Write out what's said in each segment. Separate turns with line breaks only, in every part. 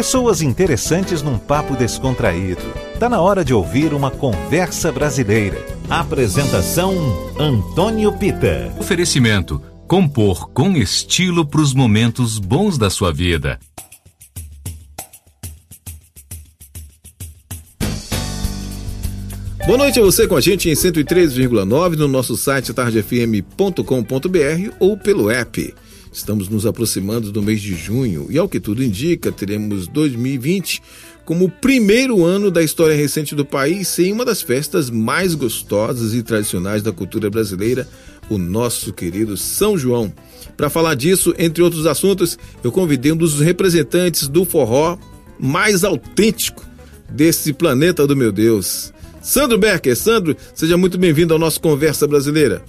Pessoas interessantes num papo descontraído. Tá na hora de ouvir uma conversa brasileira. Apresentação Antônio Pita.
Oferecimento: compor com estilo para os momentos bons da sua vida.
Boa noite a você com a gente em 103,9 no nosso site tardefm.com.br ou pelo app. Estamos nos aproximando do mês de junho e, ao que tudo indica, teremos 2020 como o primeiro ano da história recente do país sem uma das festas mais gostosas e tradicionais da cultura brasileira, o nosso querido São João. Para falar disso, entre outros assuntos, eu convidei um dos representantes do forró mais autêntico desse planeta do meu Deus. Sandro Becker. Sandro, seja muito bem-vindo ao nosso Conversa Brasileira.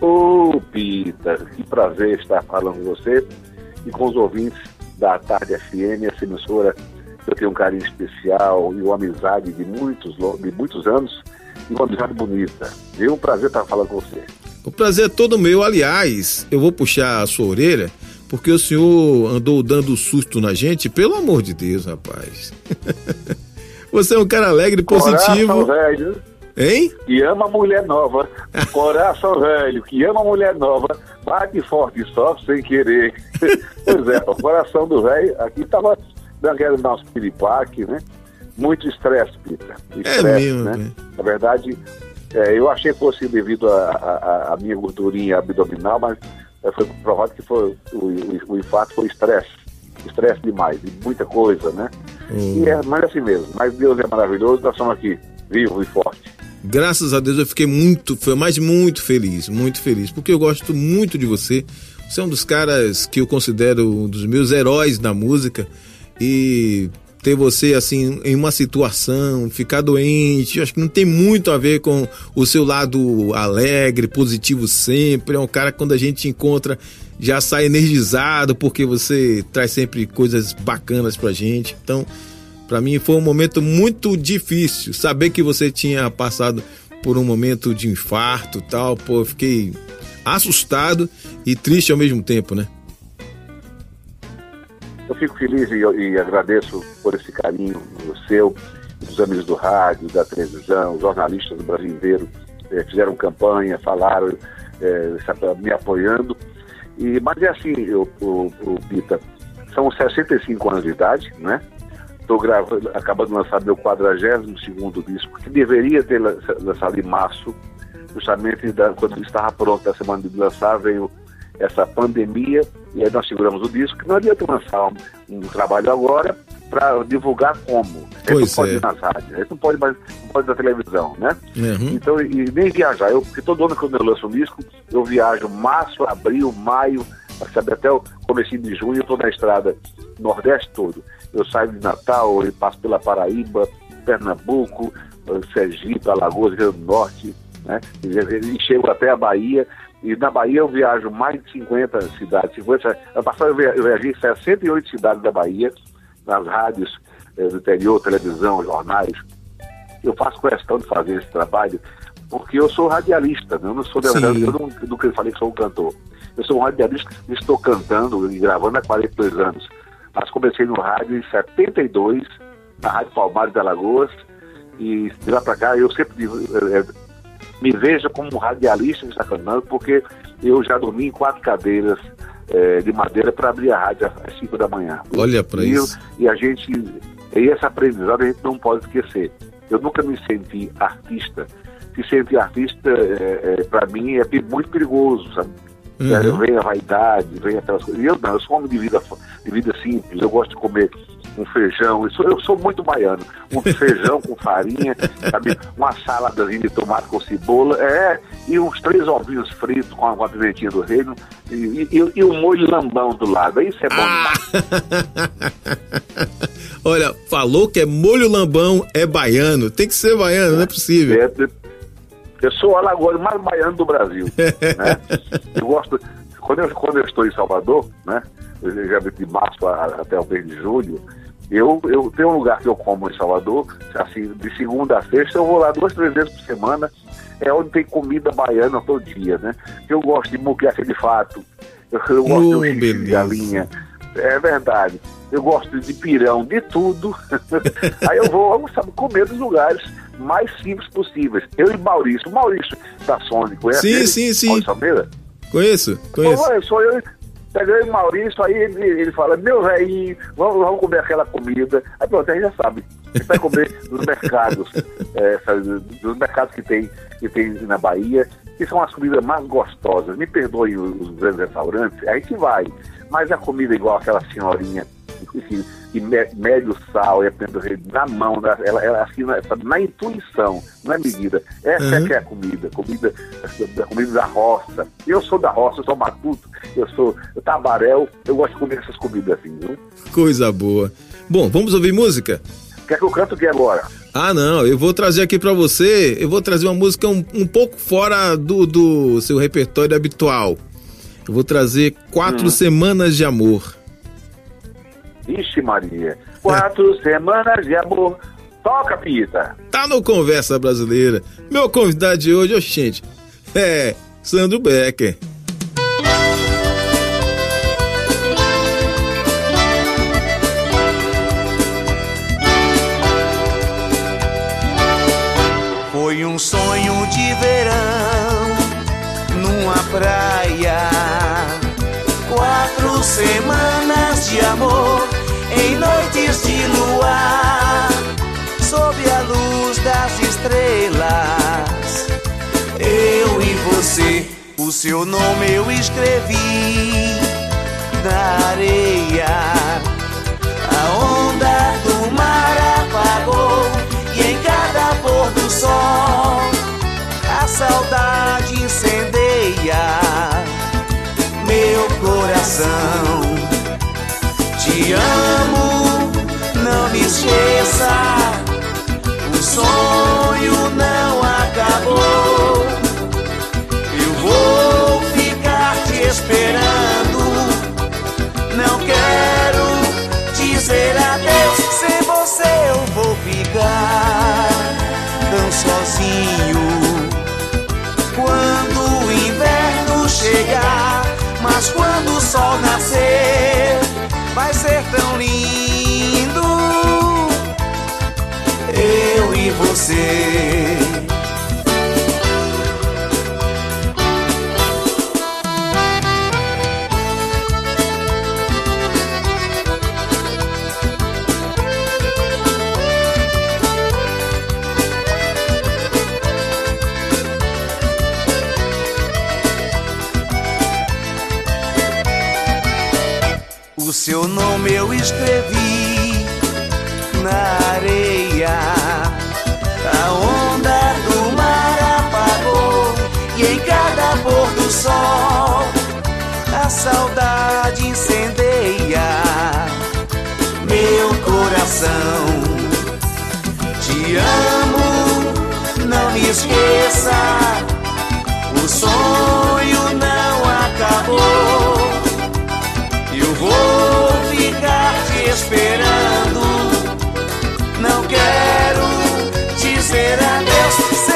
Ô, oh, Pita, que prazer estar falando com você e com os ouvintes da Tarde FM, essa emissora eu tenho um carinho especial e uma amizade de muitos, de muitos anos e uma amizade bonita. É um prazer estar falando com você.
O prazer é todo meu. Aliás, eu vou puxar a sua orelha porque o senhor andou dando susto na gente, pelo amor de Deus, rapaz. Você é um cara alegre, positivo.
Coração velho.
Hein?
Que ama mulher nova. Coração velho, que ama mulher nova. Bate forte e sofre sem querer. pois é, o coração do velho aqui tava daquele nosso piripaque, né? Muito estresse, Pita.
é mesmo,
né? Na verdade, é, eu achei que fosse devido à minha gordurinha abdominal, mas é, foi provado que foi, o, o, o infarto foi estresse. Estresse demais, de muita coisa, né? Hum. E é, mas é assim mesmo. Mas Deus é maravilhoso, nós estamos aqui, vivo e forte.
Graças a Deus eu fiquei muito, mais muito feliz, muito feliz, porque eu gosto muito de você. Você é um dos caras que eu considero um dos meus heróis na música e ter você assim em uma situação, ficar doente, acho que não tem muito a ver com o seu lado alegre, positivo sempre. É um cara que quando a gente encontra já sai energizado porque você traz sempre coisas bacanas pra gente. Então, para mim foi um momento muito difícil saber que você tinha passado por um momento de infarto, tal. Pô, eu fiquei assustado e triste ao mesmo tempo, né?
Eu fico feliz e, e agradeço por esse carinho seu, dos amigos do rádio, da televisão, jornalistas do Brasil inteiro eh, fizeram campanha, falaram, eh, me apoiando. E, mas é assim, o Pita, são 65 anos de idade, né? Estou gravando, acabando de lançar meu 42 disco, que deveria ter lançado em março, justamente da, quando estava pronto a semana de lançar, veio essa pandemia, e aí nós seguramos o disco, que não adianta lançar um, um trabalho agora para divulgar como. Pois não pode é. ir nas rádios, a gente não pode mais não pode na televisão, né? Uhum. Então, e, nem viajar. Eu, porque todo ano quando eu lanço um disco, eu viajo março, abril, maio, sabe, até o começo de junho, eu estou na estrada Nordeste todo. Eu saio de Natal e passo pela Paraíba, Pernambuco, Sergipe, Alagoas, Rio do Norte, né? E, chego até a Bahia e na Bahia eu viajo mais de 50 cidades. 50, ano passado eu viajei em 68 cidades da Bahia, nas rádios eh, do interior, televisão, jornais. Eu faço questão de fazer esse trabalho porque eu sou radialista, né? eu não sou eu não, nunca falei que sou um cantor. Eu sou um radialista e estou cantando e gravando há 42 anos. Mas comecei no rádio em 72, na Rádio Palmares de Alagoas, e de lá para cá eu sempre é, me veja como um radialista está cantando, porque eu já dormi em quatro cadeiras é, de madeira para abrir a rádio às 5 da manhã.
Olha para isso.
E a gente, e essa aprendizado a gente não pode esquecer. Eu nunca me senti artista. Se sentir artista, é, para mim, é muito perigoso, sabe? Uhum. Vem a vaidade, vem aquelas coisas. Eu não, eu sou um homem de vida, de vida simples, eu gosto de comer um feijão, eu sou, eu sou muito baiano, um feijão com farinha, sabe? uma saladazinha de tomate com cebola, é, e uns três ovinhos fritos com a, pimentinha do reino e, e, e, um molho lambão do lado, isso é bom ah.
Olha, falou que é molho lambão, é baiano, tem que ser baiano, não é possível. É,
eu sou o alagoano mais baiano do Brasil, né? Eu gosto, quando eu, quando eu estou em Salvador, né? Já de março a, até o mês de julho, eu, eu tenho um lugar que eu como em Salvador, assim, de segunda a sexta, eu vou lá duas, três vezes por semana, é onde tem comida baiana todo dia, né? Eu gosto de muquiaça de fato, eu, eu gosto oh, de galinha, É verdade. Eu gosto de pirão, de tudo. Aí eu vou, sabe, comer dos lugares mais simples possíveis. Eu e Maurício. Maurício da Sony, conhece
Sim,
ele?
sim, sim.
Maurício Almeida?
Conheço, conheço.
Pô, sou eu, pega eu e Maurício, aí ele, ele fala, meu velhinho, vamos, vamos comer aquela comida. Aí pronto, aí já sabe. A gente vai comer nos mercados, é, sabe, dos mercados que tem, que tem na Bahia, que são as comidas mais gostosas. Me perdoem os, os grandes restaurantes, a gente vai. Mas a comida igual aquela senhorinha enfim, que me- mede o sal e aprende na mão, na, ela, ela assim, na, sabe, na intuição, não é medida. Essa é
Uhum.
que é a comida, comida, da comida da roça. Eu sou da roça, eu sou matuto, eu sou tabaréu, eu gosto de comer essas comidas assim, viu?
Coisa boa. Bom, vamos ouvir música?
Quer que eu canto o que agora?
Ah, não, eu vou trazer aqui pra você, eu vou trazer uma música um, um pouco fora do, do seu repertório habitual. Eu vou trazer Quatro Semanas de Amor.
Ixi Maria, quatro semanas de amor, toca pita.
Tá no Conversa Brasileira. Meu convidado de hoje, ô gente, é Sandro Becker.
Foi um sonho de verão numa praia. Quatro semanas de amor noites de luar, sob a luz das estrelas. Eu e você, o seu nome eu escrevi na areia. A onda do mar apagou e em cada pôr do sol a saudade incendeia meu coração. Te amo, esqueça. O sonho não acabou. Eu vou ficar te esperando. Não quero dizer adeus. Sem você eu vou ficar tão sozinho. Quando o inverno chegar, mas quando o sol nascer, vai ser tão lindo. Você. O seu nome eu escrevi sol a saudade incendeia meu coração. Te amo, não me esqueça. O sonho não acabou. Eu vou ficar te esperando. Não quero dizer adeus.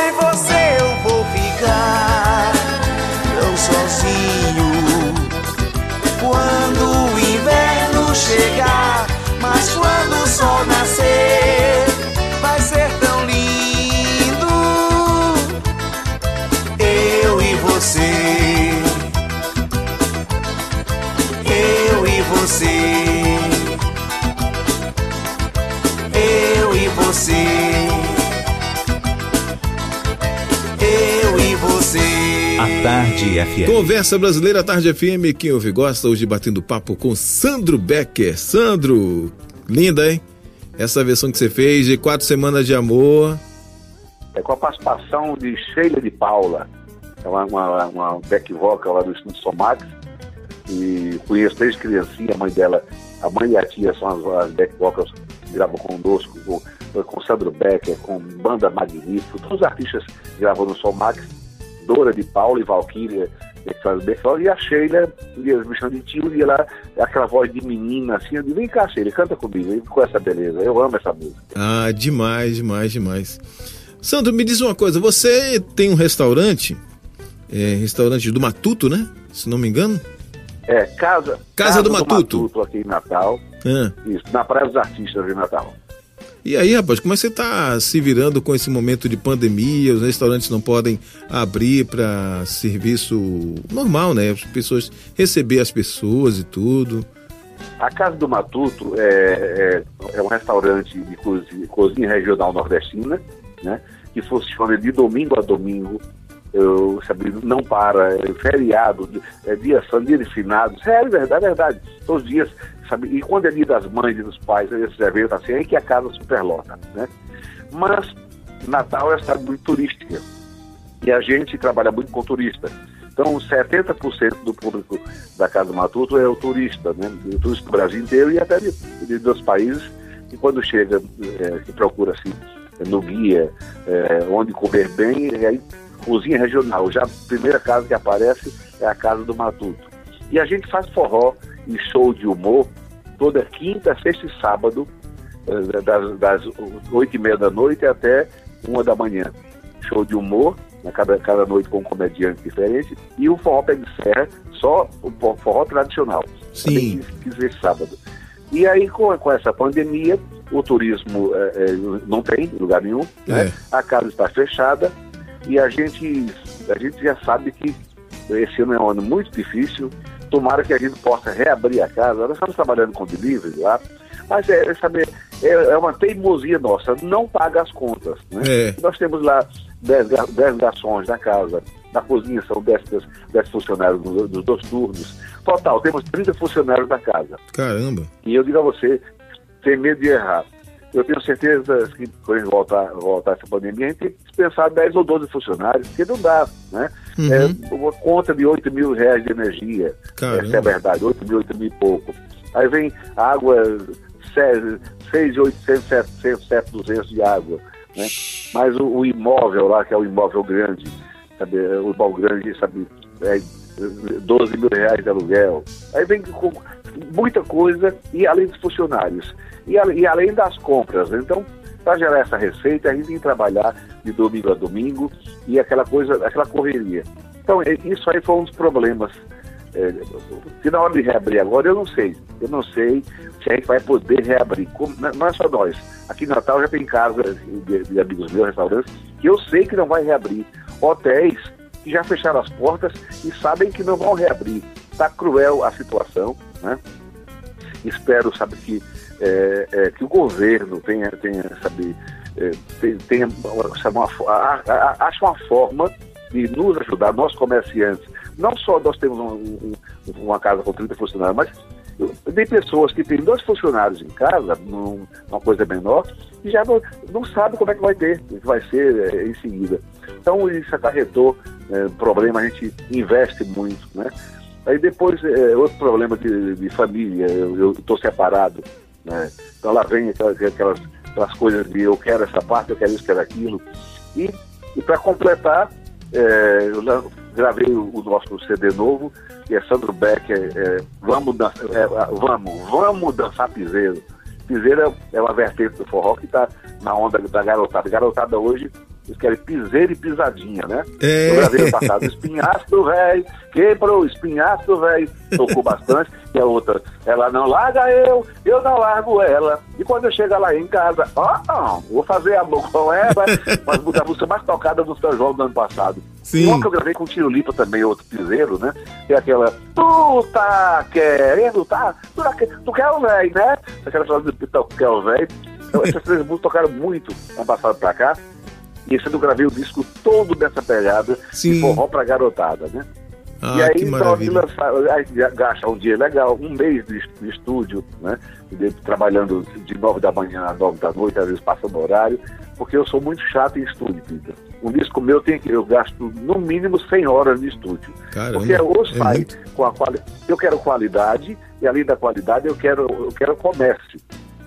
Tarde FM.
Conversa Brasileira Tarde FM, quem ouve gosta, hoje batendo papo com Sandro Becker. Sandro, linda, hein? Essa versão que você fez de Quatro Semanas de Amor.
É com a participação de Sheila de Paula, é uma, uma, uma back vocal lá do Estúdio Somax, e conheço desde criancinha, a mãe dela, a mãe e a tia são as, as back vocals que gravam conosco, com, com Sandro Becker, com Banda Magnífico, todos os artistas gravam no Somax, Dora de Paula e Valkyria, vocal, e a Sheila, ia me chamando de tio, e ela, aquela voz de menina assim, eu digo, vem cá Sheila, canta comigo, e com essa beleza, eu amo essa música.
Ah, demais, demais, demais. Sandro, me diz uma coisa, você tem um restaurante, é, restaurante do Matuto, né? Se não me engano.
É, Casa,
Casa, do, Matuto.
Matuto aqui em Natal.
Ah.
Isso, na Praia dos Artistas em Natal.
E aí, rapaz, como é que você está se virando com esse momento de pandemia? Os restaurantes não podem abrir para serviço normal, né? As pessoas receber as pessoas e tudo.
A Casa do Matuto é, é, é um restaurante de cozinha, cozinha regional nordestina, né? Que funciona de domingo a domingo. Eu, sabe, não para, é feriado, é dia santo, dia de finados, é verdade, é verdade. Todos os dias, sabe? E quando é dia das mães e dos pais, esses eventos assim, aí que a casa superlota, né? Mas Natal é uma cidade muito turística e a gente trabalha muito com turista. Então, 70% do público da Casa Matuto é o turista, né? O turista do Brasil inteiro e até de, de dos países. E quando chega, é, que procura assim, no guia, é, onde comer bem, e aí cozinha regional. Já a primeira casa que aparece é a Casa do Matuto. E a gente faz forró e show de humor toda quinta, sexta e sábado, é, das, 8 e meia da noite até uma da manhã. Show de humor né, cada, cada noite com um comediante diferente, e o forró pé de serra, só o forró tradicional.
Sim.
Quiser sábado. E aí, com, com essa pandemia, o turismo é, é, não tem em lugar nenhum, né?
É.
a casa está fechada, e a gente, a gente já sabe que esse ano é um ano muito difícil, tomara que a gente possa reabrir a casa. Nós estamos trabalhando com delivery lá, mas é, sabe, é, é uma teimosia nossa, não paga as contas. Né?
É.
Nós temos lá 10, ga- 10 garçons na casa, na cozinha são 10, 10, 10 funcionários dos, dos dois turnos. Total, temos 30 funcionários na casa.
Caramba.
E eu digo a você, sem medo de errar, eu tenho certeza que quando voltar, voltar essa pandemia, a gente tem que dispensar 10 ou 12 funcionários, porque não dá, né?
Uhum.
É uma conta de 8 mil reais de energia,
Caramba.
essa é a verdade, 8 mil, 8 mil e pouco. Aí vem água, 6, 800, 700, 7, 200 de água, né? Mas o, o imóvel lá, que é o imóvel grande, sabe? O imóvel grande, sabe? É 12 mil reais de aluguel. Aí vem com muita coisa, e além dos funcionários, e, e além das compras. Então, para gerar essa receita, a gente tem que trabalhar de domingo a domingo e aquela coisa, aquela correria. Então, isso aí foi um dos problemas. É, que na hora de reabrir agora, eu não sei. Eu não sei se a gente vai poder reabrir. Como- não é só nós. Aqui em Natal já tem casa de, de amigos meus, restaurantes, que eu sei que não vai reabrir. Hotéis que já fecharam as portas e sabem que não vão reabrir. Está cruel a situação, né? Espero, sabe, que, é, é, que o governo tenha, tenha sabe, é, tenha, tenha sabe, uma, a- a- uma forma de nos ajudar, nós comerciantes. Não só nós temos um- um- uma casa com 30 funcionários, mas tem pessoas que têm dois funcionários em casa, num- numa coisa menor, e já não, não sabe como é que vai ter, o que vai ser é, em seguida. Então isso acarretou é, problema, a gente investe muito, né? Aí depois, é, outro problema de, de família, eu estou separado, né? Então lá vem aquelas, aquelas, aquelas coisas de eu quero essa parte, eu quero isso, quero aquilo. E, e para completar, é, eu gravei o, o nosso CD novo, que é Sandro Becker, é, vamos, dan- é, vamos, vamos dançar piseiro. Piseiro é, é uma vertente do forró que está na onda da garotada. Garotada hoje, eles querem piseiro e pisadinha, né?
É.
Eu gravei no passado, espinhaço do velho, quebrou o espinhaço do velho, tocou bastante, e a outra, ela não larga eu, eu não largo ela. E quando eu chegar lá em casa, ó, não, vou fazer amor com ela, mas a música mais tocada do São João do ano passado.
Sim.
E uma que eu gravei com o Tiro Lipa também, outro piseiro, né? Que é aquela, tu tá querendo, tá? Tu, tá, tu quer o velho, né? Aquela frase do tu quer o velho. Então, essas três músicas tocaram muito ano passado pra cá. E eu gravei o disco todo dessa pegada
Sim.
de forró pra garotada, né?
Ah,
e aí,
que
então,
maravilha.
já gasta um dia legal, um mês de, de estúdio, né? De- trabalhando de nove da manhã às nove da noite, às vezes passando horário, porque eu sou muito chato em estúdio, Peter. Um disco meu tem que eu gasto no mínimo 100 horas de estúdio.
Caramba,
porque ou
é
sai
muito.
com a qualidade. Eu quero qualidade, e além da qualidade, eu quero, eu quero comércio.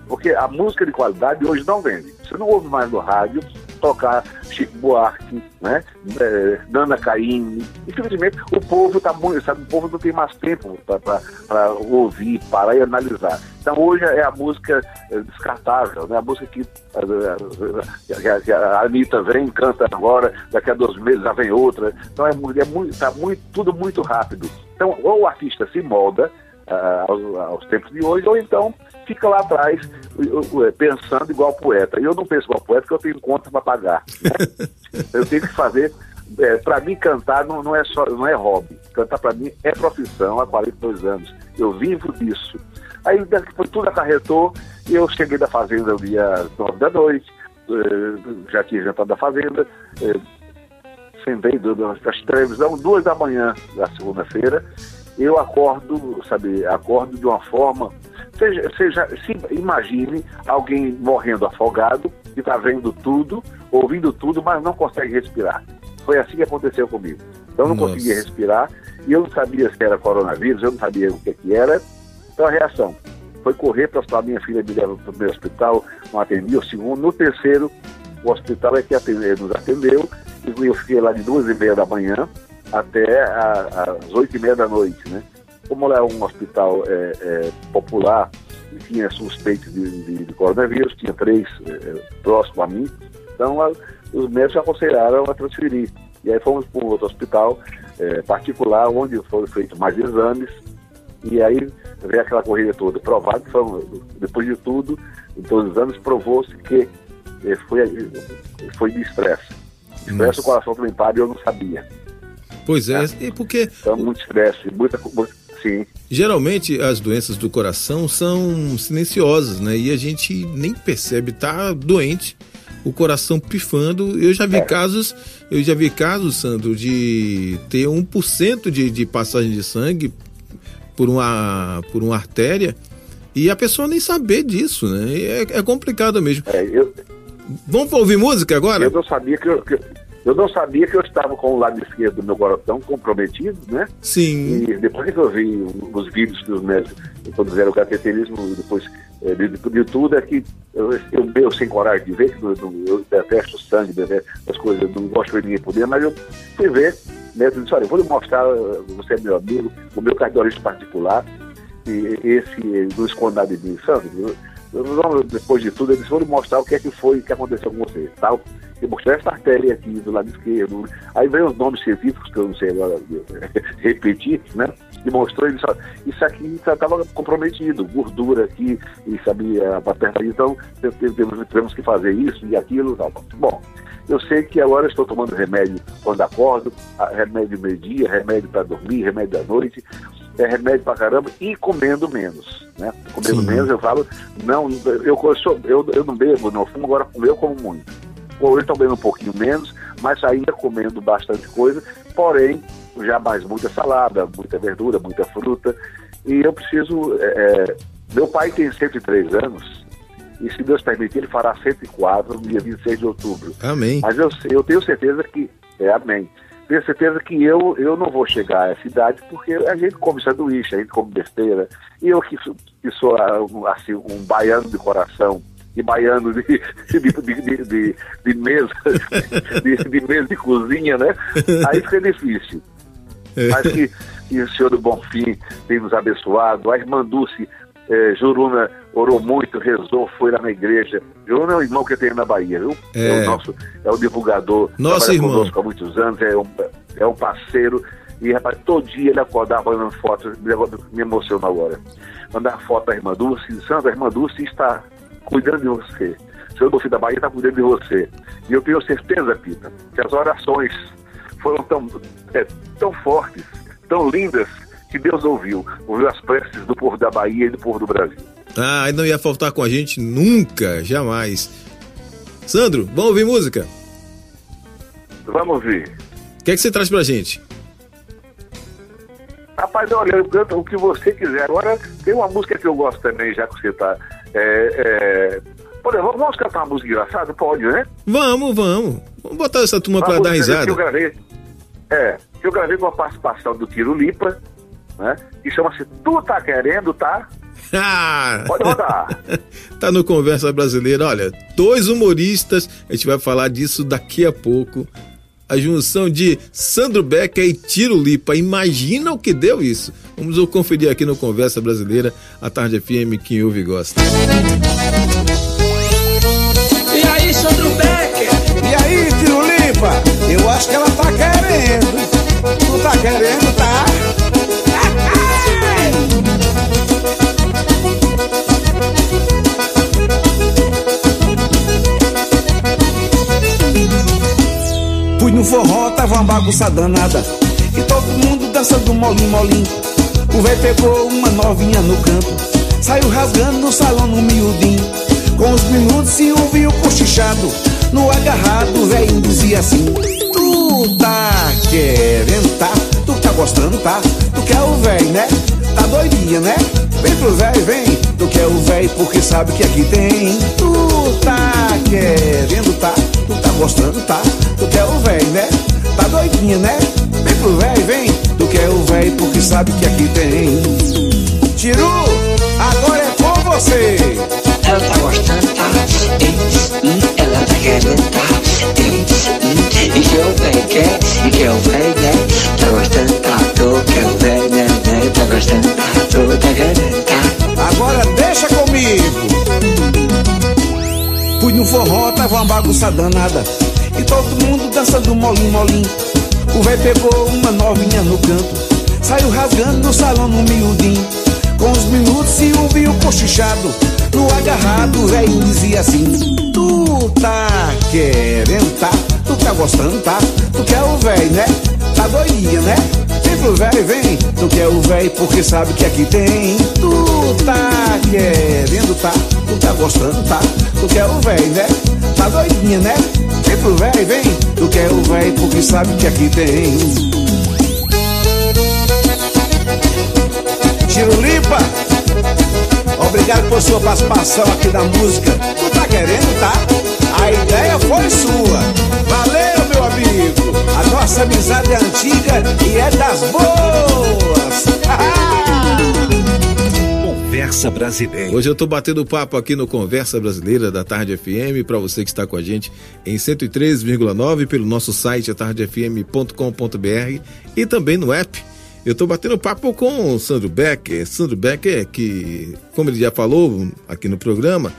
Porque a música de qualidade hoje não vende. Você não ouve mais no rádio tocar Chico Buarque, né? É, Nana Caymmi. Infelizmente, o povo tá muito, sabe, o povo não tem mais tempo para ouvir, parar e analisar. Então hoje é a música é, descartável, né? A música que a, a, a Anitta vem, canta agora, daqui a dois meses já vem outra. Então é, é muito, tá muito, tudo muito rápido. Então, ou o artista se molda uh, aos, aos, tempos de hoje, ou então fica lá atrás uh, pensando igual poeta. E eu não penso igual poeta porque eu tenho conta para pagar. Né? eu tenho que fazer. É, para mim, cantar não, não, é só, não é hobby. Cantar para mim é profissão há 42 anos. Eu vivo disso. Aí depois tudo acarretou e eu cheguei da fazenda no dia 9 da noite, uh, já tinha jantado da fazenda, uh, sentei das televisão, duas da manhã da segunda-feira, eu acordo, sabe, acordo de uma forma. Seja, seja se imagine alguém morrendo afogado, que está vendo tudo, ouvindo tudo, mas não consegue respirar. Foi assim que aconteceu comigo. Então eu não Nossa. conseguia respirar e eu não sabia se era coronavírus, eu não sabia o que, que era. Então a reação foi correr para a minha filha me leva para o meu hospital, não atendi, o segundo, no terceiro, o hospital é que atendeu, nos atendeu, e eu fiquei lá de duas e meia da manhã, até às oito e meia da noite, né? Como lá é um hospital é, é, popular e tinha suspeitos de, de, de, coronavírus, tinha três é, é próximo a mim, então os médicos aconselharam a transferir. E aí fomos para um outro hospital é, particular, onde foram feitos mais exames, e aí veio aquela corrida toda. Provado foi, depois de tudo, em todos os anos, provou-se que é, foi, foi de estresse. Estresse o coração também para e eu não sabia.
Pois é, é. porque.
Então, muito estresse, muita. Sim.
Geralmente as doenças do coração são silenciosas, né? E a gente nem percebe, tá doente, o coração pifando. Eu já vi é. casos, eu já vi casos, Sandro, de ter 1% de, de passagem de sangue por uma, por uma artéria e a pessoa nem saber disso, né? É, é complicado mesmo. É, eu... Vamos ouvir música agora?
Eu não sabia que eu, que eu não sabia que eu estava com o lado esquerdo do meu coração comprometido, né?
Sim.
E depois que eu vi os vídeos que os médicos fizeram o cateterismo, depois eh, de, de, tudo, é que eu, eu, eu, sem coragem de ver, que eu, eu detesto sangue, detesto as coisas, não gosto de ninguém poder, mas eu fui ver, né? Eu disse, olha, eu vou lhe mostrar, você é meu amigo, o meu cardiologista particular, e esse não esconde nada de mim, sabe? depois de tudo, eles foram mostrar o que é que foi que aconteceu com você, tal. E mostrar essa artéria aqui do lado esquerdo. Aí veio os nomes científicos, que eu não sei agora repetir, né? E mostrou, ele disse, isso aqui estava comprometido, gordura aqui, e sabia, a perna então temos, que fazer isso e aquilo tal. Bom, eu sei que agora estou tomando remédio quando acordo, remédio meio-dia, remédio para dormir, remédio à noite é remédio pra caramba e comendo menos, né? Comendo Sim. menos, eu falo, não, eu, eu, sou, eu, eu não bebo, não fumo, agora eu como muito. Hoje bebendo um pouquinho menos, mas ainda comendo bastante coisa, porém, já mais muita salada, muita verdura, muita fruta, e eu preciso, é, é meu pai tem 103 anos, e se Deus permitir, ele fará 104 no dia 26 de outubro.
Amém.
Mas eu, eu tenho certeza que, é amém, tenho certeza que eu, eu não vou chegar a essa idade, porque a gente come sanduíche, a gente come besteira. E eu que, que sou assim, um baiano de coração, e baiano de, de, de, de, de mesa, de, de, mesa de cozinha, né? Aí fica difícil. Mas que, que o Senhor do Bonfim tem nos abençoado, a irmã Dulce é, Juruna orou muito, rezou, foi lá na igreja. Juruna é o irmão que tem na Bahia, viu? É, é o nosso, é o divulgador.
Nosso irmão. conosco
há muitos anos, é um, é um parceiro. E, rapaz, todo dia ele acordava mandando fotos, me emociona agora. Mandar foto da irmã Dulce, Sandra, a irmã Dulce está cuidando de você. O senhor do da Bahia está cuidando de você. E eu tenho certeza, Pita, que as orações foram tão, é, tão fortes, tão lindas, que Deus ouviu, ouviu as preces do povo da Bahia e do povo do Brasil.
Ah, não ia faltar com a gente nunca, jamais. Sandro, vamos ouvir música?
Vamos ouvir.
O que é que você traz pra gente?
Rapaz, olha, eu canto o que você quiser. Agora, tem uma música que eu gosto também, já que você tá. É, é... Por exemplo, vamos cantar uma música engraçada? Pode, né?
Vamos, vamos. Vamos botar essa turma para dar risada.
Que eu gravei, é, que eu gravei com a participação do Tiro Lipa, né? Que chama-se Tu Tá Querendo, Tá? Pode rodar.
tá no Conversa Brasileira. Olha, dois humoristas, a gente vai falar disso daqui a pouco. A junção de Sandro Becker e Tiro Lipa. Imagina o que deu isso. Vamos conferir aqui no Conversa Brasileira, a Tarde FM, quem ouve e gosta.
E aí, Sandro Becker?
E aí, Tiro Lipa? Eu acho que ela tá querendo. Não tá querendo, tá? Forró, tava uma bagunça danada. E todo mundo dançando molim, molim. O véi pegou uma novinha no canto. Saiu rasgando no salão no miudinho. Com os minutos se ouviu cochichado. No agarrado, o velho dizia assim: Tu tá querendo, tá? Tu tá gostando, tá? Tu quer o véi, né? Tá doidinha, né? Vem pro véi, vem. Tu quer o véi porque sabe que aqui tem. Tu tá querendo, tá? Tá gostando, tá? Tu quer o véi, né? Tá doidinha, né? Vem pro véi, vem. Tu quer o véi porque sabe que aqui tem. Tiru, agora é com você.
Ela tá gostando, tá? Hum, ela tá querendo, tá? Hum, e que o véi quer, e que o véi né? Tá gostando, tá? Tu quer o véi, né? né? Tá gostando, tá? Tu tá querendo, tá?
Agora deixa comigo. Fui no forró, tava uma bagunça danada. E todo mundo dançando molim, molim. O véi pegou uma novinha no canto. Saiu rasgando no salão no miudinho. Com os minutos se ouviu cochichado. No agarrado, o velho dizia assim: Tu tá querendo, tá? Tu tá gostando, tá? Tu quer o véi, né? Tá doidinha, né? Pro véi, vem. Tu quer o véi porque sabe que aqui tem. Tu tá querendo, tá? Tu tá gostando, tá? Tu quer o véi, né? Tá doidinha, né? Vem pro véi, vem. Tu quer o véi porque sabe que aqui tem. Tiro Lipa, obrigado por sua participação aqui na música. Tu tá querendo, tá? A ideia foi sua. Valeu, amigo. A nossa amizade é antiga e é das boas.
Conversa Brasileira.
Hoje eu tô batendo papo aqui no Conversa Brasileira da Tarde FM para você que está com a gente em 103,9 pelo nosso site atardefm.com.br e também no app. Eu tô batendo papo com o Sandro Becker. Sandro Becker, que, como ele já falou aqui no programa,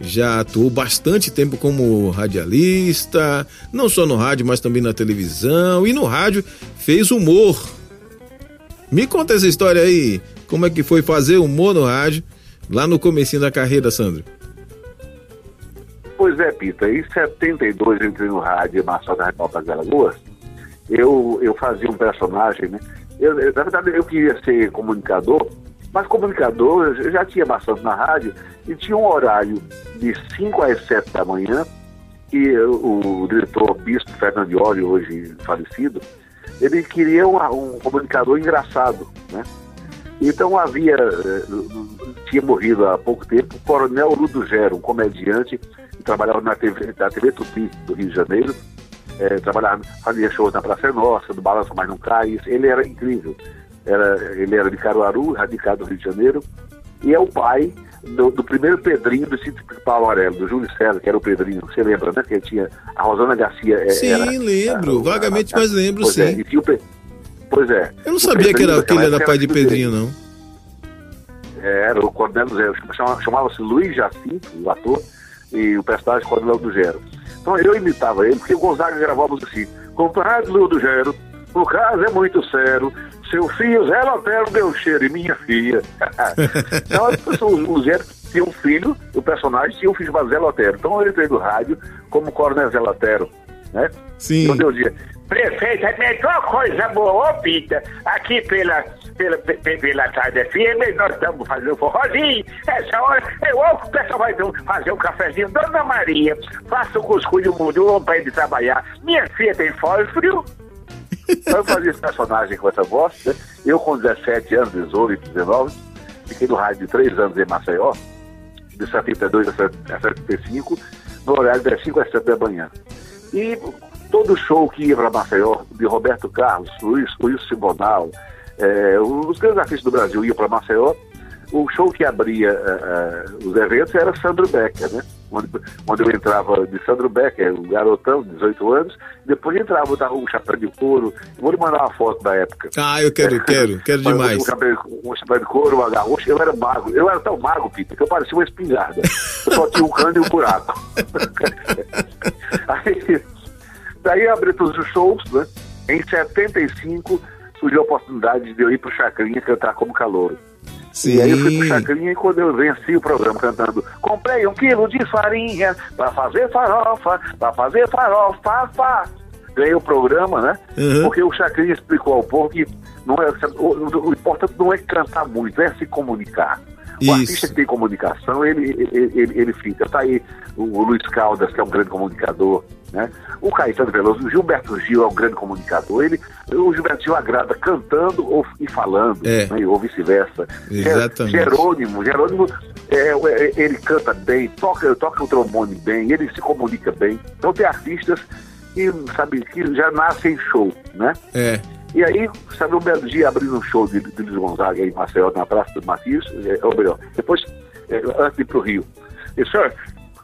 já atuou bastante tempo como radialista, não só no rádio, mas também na televisão e no rádio fez humor. Me conta essa história aí, como é que foi fazer humor no rádio lá no comecinho da carreira, Sandro?
Pois é, Pita, em 72 eu entrei no rádio Marçal da Recopa das Alagoas. Eu, eu fazia um personagem, né? Eu, na verdade, eu queria ser comunicador, mas comunicador, eu já tinha bastante na rádio, e tinha um horário de 5 às 7 da manhã, e o, diretor Bispo Fernando Iori, hoje falecido, ele queria um, um comunicador engraçado, né? Então havia, eh, tinha morrido há pouco tempo, o Coronel Ludo Gero, um comediante que trabalhava na TV, na TV Tupi do Rio de Janeiro, é, trabalhava, fazia shows na Praça Nossa, do Balanço Mas Não Cai, ele era incrível. Era, ele era de Caruaru, radicado no Rio de Janeiro, e é o pai do, do primeiro Pedrinho do sítio Paulo Aurélio, do Júlio César, que era o Pedrinho, você lembra, né? Que tinha a Rosana Garcia. é,
Sim,
era,
lembro,
a-
vagamente,
a-
mas lembro
pois
sim.
É, e o Pois é.
Eu não sabia que, era, que ele
daquela
era pai de
era
Pedrinho, não.
Era o Coronel do Zero. Chama- Chamava-se Luiz Jacinto, o ator, e o personagem Coronel do Gero. Então eu imitava ele, porque o Gonzaga gravava assim: Compadre do Gero, o caso é muito sério. Seu filho Zé Lotero deu cheiro em minha filha. então, o Zé tinha um filho, o personagem tinha um filho chamado Zé Lotero. Então eu entrei no rádio como Coronel Zé Lotero. Né?
Sim.
Quando eu dizia, prefeito, é a melhor coisa boa, ô Pita, aqui pela, pela, pe- pela tarde FM, nós estamos fazendo forrozinho, essa hora, eu ouço o pessoal vai fazer um cafezinho, Dona Maria, faça o cuscuz do mundo, para ele trabalhar, minha filha tem fósforo, então eu fazia esse personagem com essa voz, né? eu com 17 anos, 18, 19, fiquei no rádio de 3 anos em Maceió, de 72 a 75, no horário das 5 às 7 da manhã. E todo show que ia para Maceió, de Roberto Carlos, Luiz, Luiz Simonal, eh, os grandes artistas do Brasil iam para Maceió, o show que abria uh, uh, os eventos era Sandro Becker, né? Onde, onde eu entrava de Sandro Becker, um garotão, 18 anos, depois entrava o chapéu de couro. vou lhe mandar uma foto da época.
Ah, eu quero, quero, quero demais.
Um chapéu, um chapéu de couro, uma garrocha, eu era mago. Eu era tão mago, Peter, que eu parecia uma espingarda. Eu só tinha um cano e um buraco. Aí, daí abri todos os shows, né? Em 75 surgiu a oportunidade de eu ir pro Chacrinha cantar como calouro.
Sim.
E aí eu fui pro Chacrinha e quando eu venci o programa cantando Comprei um quilo de farinha pra fazer farofa, pra fazer farofa, fa. Ganhei o programa, né?
Uhum.
Porque o Chacrinha explicou ao povo que não é, o, o importante não é cantar muito, é se comunicar. O
Isso.
artista que tem comunicação, ele, ele, ele, ele fica. Tá aí o, Luiz Caldas, que é um grande comunicador, né? O Caetano Veloso, o Gilberto Gil é um grande comunicador. Ele, o Gilberto Gil agrada cantando ou, e falando,
É.
né? ou vice-versa.
Exatamente.
Jerônimo, Jerônimo, é, é, ele canta bem, toca, toca o trombone bem, ele se comunica bem. Então tem artistas que, sabe, que já nascem em show, né?
É.
E aí, sabe, um belo dia abrindo um show de, de Luiz Gonzaga em Maceió, na Praça do Matias, é, ou melhor, depois, é, antes de ir pro Rio. E senhor,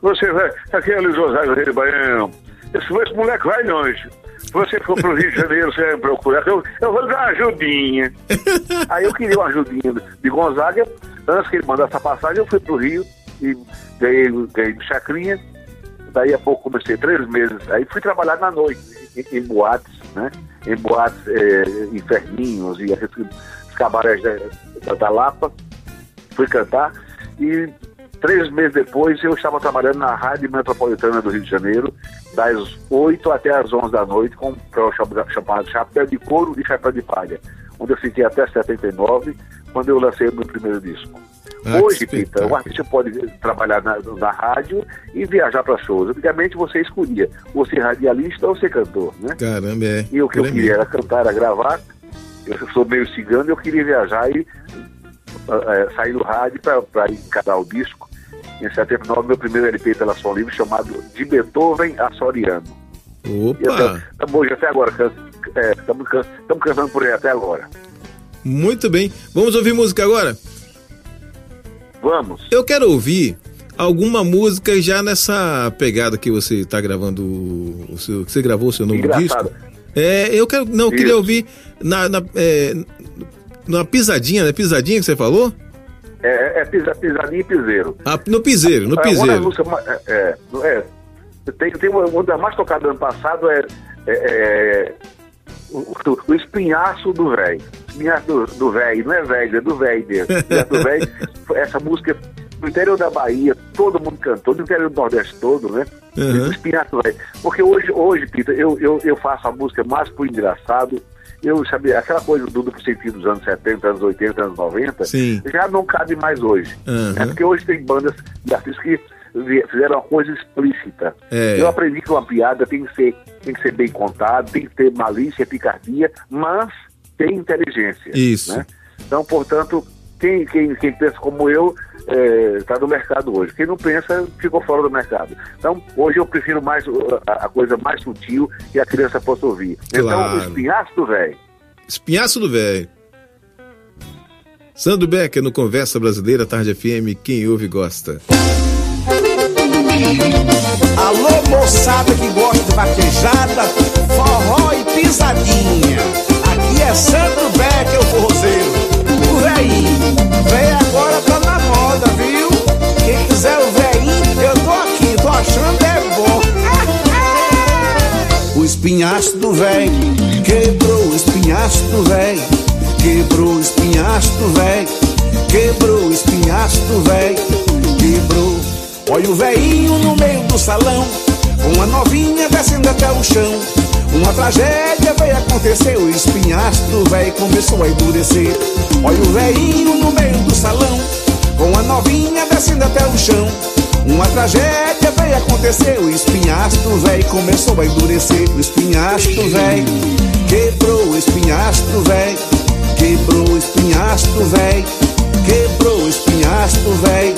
você vai, aqui é Luiz Gonzaga, Rio de Baião. Esse, esse moleque vai longe. Você for pro Rio de Janeiro, você vai me procurar, eu, eu vou lhe dar uma ajudinha. aí eu queria uma ajudinha de Gonzaga, antes que ele mandasse a passagem, eu fui pro Rio e ganhei, ganhei chacrinha. Daí a pouco comecei três meses, aí fui trabalhar na noite, em, em boates, né? Em boates, é, inferninhos e aqueles cabarés da, da, Lapa. Fui cantar e três meses depois eu estava trabalhando na Rádio Metropolitana do Rio de Janeiro, das 8 até as 11 da noite, com um chamado Chapéu de Couro e Chapéu de Palha, onde eu fiquei até 79, quando eu lancei o meu primeiro disco.
Ah,
Hoje, Pita, o artista pode trabalhar na, na rádio e viajar para shows. Antigamente você escolhia ou ser radialista ou ser cantor, né?
Caramba, é.
E o que eu
Por
queria
mesmo.
era cantar, era gravar. Eu sou meio cigano, eu queria viajar e eh, sair do rádio para encarar o disco. Em 79, meu primeiro LP pela Som Livre, chamado De Beethoven a Soriano. E
Opa!
estamos hoje até agora, estamos cantando por aí até agora.
Muito bem. Vamos ouvir música agora?
Vamos.
Eu quero ouvir alguma música já nessa pegada que você está gravando o seu, que você gravou o seu novo
Engraçado.
disco. É, eu quero, não, eu queria ouvir na, na, é, na pisadinha, né? Pisadinha que você falou?
É, é pisa- pisadinha e piseiro.
Ah, no piseiro, no
É, Uma
piseiro.
ma- é, é, é, tem, tem uma, uma das mais tocadas do ano passado é, é, é, o, o- espinhaço do velho. Espinhaço do, do velho, não é velho, é do velho mesmo. Espinhaço do velho. Essa música no interior da Bahia, todo mundo cantou, no interior do Nordeste todo, né?
Uhum.
Espinhaço do velho. Porque hoje, hoje Pita, eu, eu, eu faço a música mais pro engraçado. Eu sabia, aquela coisa do duplo sentido dos anos 70, anos 80, anos 90,
Sim.
já não cabe mais hoje.
Uhum.
É porque hoje tem bandas de artistas que fizeram uma coisa explícita.
É.
Eu aprendi que uma piada tem que, ser, tem que ser bem contada, tem que ter malícia, picardia, mas tem inteligência.
Isso.
né? Então, portanto, quem, quem, quem pensa como eu está no mercado hoje. Quem não pensa ficou fora do mercado. Então, hoje eu prefiro mais a, a coisa mais sutil que a criança possa ouvir. Então,
Claro.
o espinhaço do velho.
Espinhaço do velho. Sandro Becker no Conversa Brasileira, Tarde FM, quem ouve gosta.
Alô, moçada que gosta de vaquejada, forró e pisadinha. Aqui é Sandro Becker, o forrozeiro. O véinho, véi agora tá na moda, viu? Quem quiser o véinho, eu tô aqui, tô achando é bom. O espinhaço do véi, quebrou o espinhaço do véi, quebrou o espinhaço do véi, quebrou o espinhaço do véi, quebrou. Olha o véinho no meio do salão, com a novinha descendo até o chão. Uma tragédia veio acontecer, o espinhaço do véi começou a endurecer. Olha o véinho no meio do salão, com a novinha descendo até o chão. Uma tragédia veio acontecer, o espinhaço do véi começou a endurecer. O espinhaço do véi quebrou, o espinhaço do véi quebrou, o espinhaço do véi quebrou, o espinhaço do véi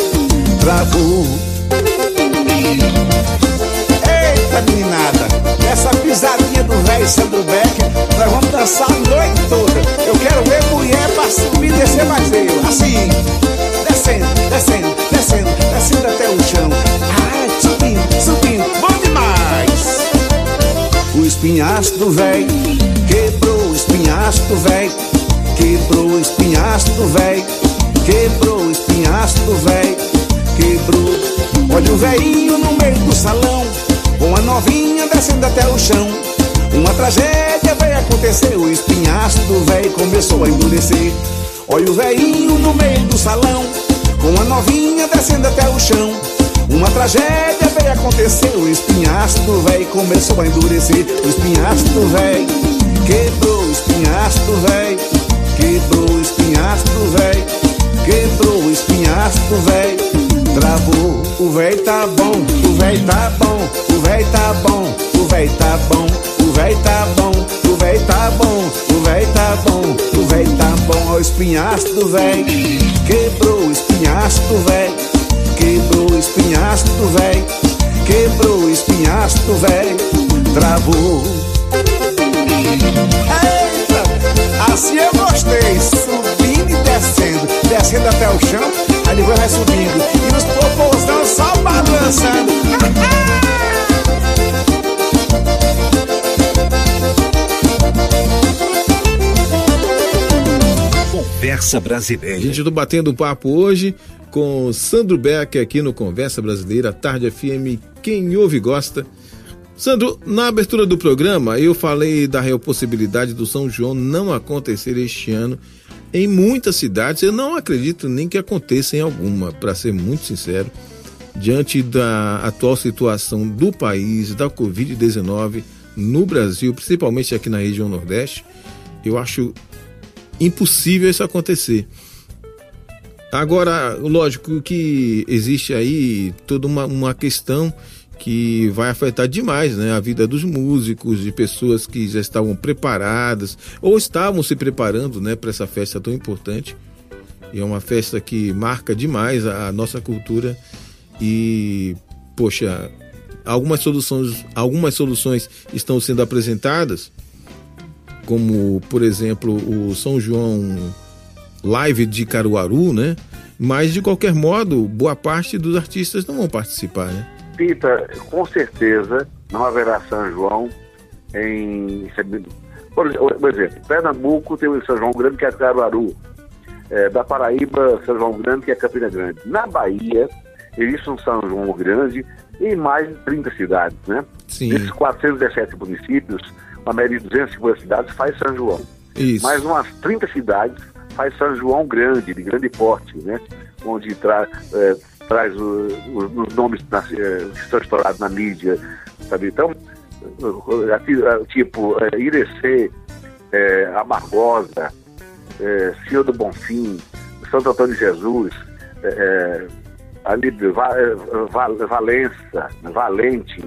Eita meninada, essa pisadinha do velho Sandro Becker, nós vamos dançar a noite toda. Eu quero ver mulher pra subir e descer mais eu. Assim. descendo, descendo, descendo, descendo até o chão. Ai, subindo, subindo, bom demais. O espinhastro véi quebrou o espinhastro véi, quebrou o espinhastro véi, quebrou o espinhastro véi, quebrou. Olha o velhinho no meio do salão, com a novinha descendo até o chão. Uma tragédia vai acontecer, o espinhastro velho começou a endurecer. Olha o velhinho no meio do salão, com a novinha descendo até o chão. Uma tragédia veio acontecer, o espinhastro velho começou a endurecer. O espinhastro velho quebrou, o espinhastro velho quebrou, o espinhastro velho quebrou, o espinhastro velho travou. O velho tá bom, o velho tá bom, o velho tá bom, o velho tá bom, o velho tá bom, o velho tá bom, o velho tá bom, o velho tá bom. O espinhastro velho quebrou, o espinhastro velho quebrou, o espinhastro velho quebrou, o espinhastro velho travou. Eita, assim eu gostei, subindo e descendo, descendo até o chão, aí depois vai subindo, e nos popozão só balançando.
Conversa Brasileira.
Gente, eu tô batendo papo hoje com Sandro Beck aqui no Conversa Brasileira, Tarde FM, quem ouve gosta. Sandro, na abertura do programa eu falei da real possibilidade do São João não acontecer este ano em muitas cidades. Eu não acredito nem que aconteça em alguma, para ser muito sincero, diante da atual situação do país, da Covid-19 no Brasil, principalmente aqui na região Nordeste. Eu acho impossível isso acontecer. Agora, lógico que existe aí toda uma, uma questão que vai afetar demais né, a vida dos músicos, de pessoas que já estavam preparadas ou estavam se preparando né, para essa festa tão importante. E é uma festa que marca demais a, a nossa cultura e, poxa, algumas soluções, algumas soluções estão sendo apresentadas, como, por exemplo, o São João Live de Caruaru, né? Mas, de qualquer modo, boa parte dos artistas não vão participar, né?
Pita, com certeza não haverá São João em. Por exemplo, Pernambuco tem o São João Grande, que é Caruaru. É, da Paraíba, São João Grande, que é Campina Grande. Na Bahia, existe um São João Grande em mais de 30 cidades, né?
Sim.
Desses 417 municípios, uma média de 250 cidades faz São João.
Isso.
Mais umas 30 cidades faz São João Grande, de grande porte, né? Onde tra, é, traz o, o, os nomes na, é, que estão estourados na mídia, sabe? Então, aqui, tipo, é, Irecê, é, Amargosa, é, Senhor do Bonfim, Santo Antônio de Jesus, é, ali, Va, Va, Valença, Valente,